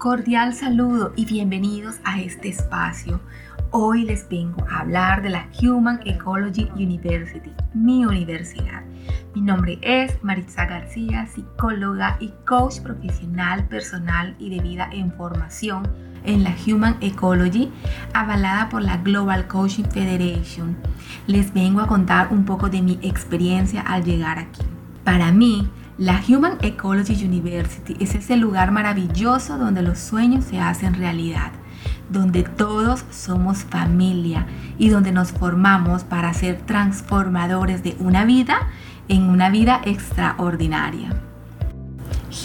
Cordial saludo y bienvenidos a este espacio. Hoy les vengo a hablar de la Human Ecology University, mi universidad. Mi nombre es Maritza García, psicóloga y coach profesional, personal y de vida en formación en la Human Ecology, avalada por la Global Coaching Federation. Les vengo a contar un poco de mi experiencia al llegar aquí. Para mí, la Human Ecology University es ese lugar maravilloso donde los sueños se hacen realidad, donde todos somos familia y donde nos formamos para ser transformadores de una vida en una vida extraordinaria.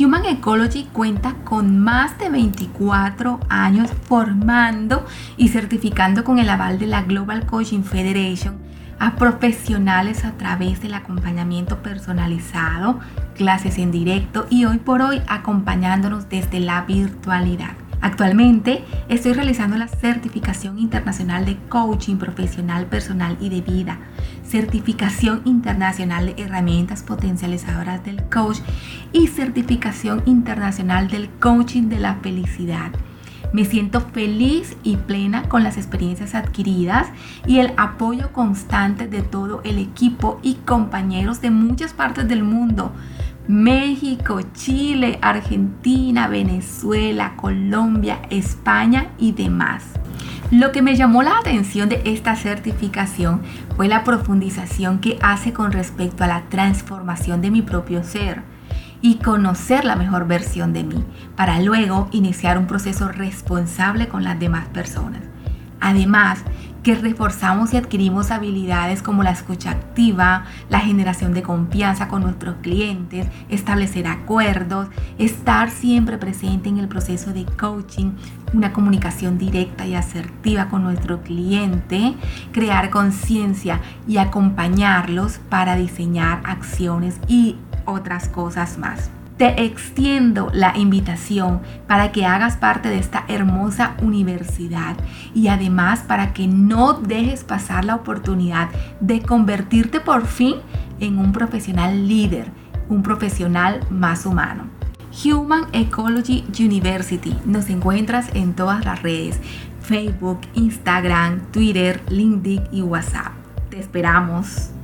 Human Ecology cuenta con más de 24 años formando y certificando con el aval de la Global Coaching Federation a profesionales a través del acompañamiento personalizado, clases en directo y hoy por hoy acompañándonos desde la virtualidad. Actualmente estoy realizando la certificación internacional de coaching profesional, personal y de vida, certificación internacional de herramientas potencializadoras del coach y certificación internacional del coaching de la felicidad. Me siento feliz y plena con las experiencias adquiridas y el apoyo constante de todo el equipo y compañeros de muchas partes del mundo. México, Chile, Argentina, Venezuela, Colombia, España y demás. Lo que me llamó la atención de esta certificación fue la profundización que hace con respecto a la transformación de mi propio ser y conocer la mejor versión de mí, para luego iniciar un proceso responsable con las demás personas. Además, que reforzamos y adquirimos habilidades como la escucha activa, la generación de confianza con nuestros clientes, establecer acuerdos, estar siempre presente en el proceso de coaching, una comunicación directa y asertiva con nuestro cliente, crear conciencia y acompañarlos para diseñar acciones y otras cosas más. Te extiendo la invitación para que hagas parte de esta hermosa universidad y además para que no dejes pasar la oportunidad de convertirte por fin en un profesional líder, un profesional más humano. Human Ecology University. Nos encuentras en todas las redes, Facebook, Instagram, Twitter, LinkedIn y WhatsApp. Te esperamos.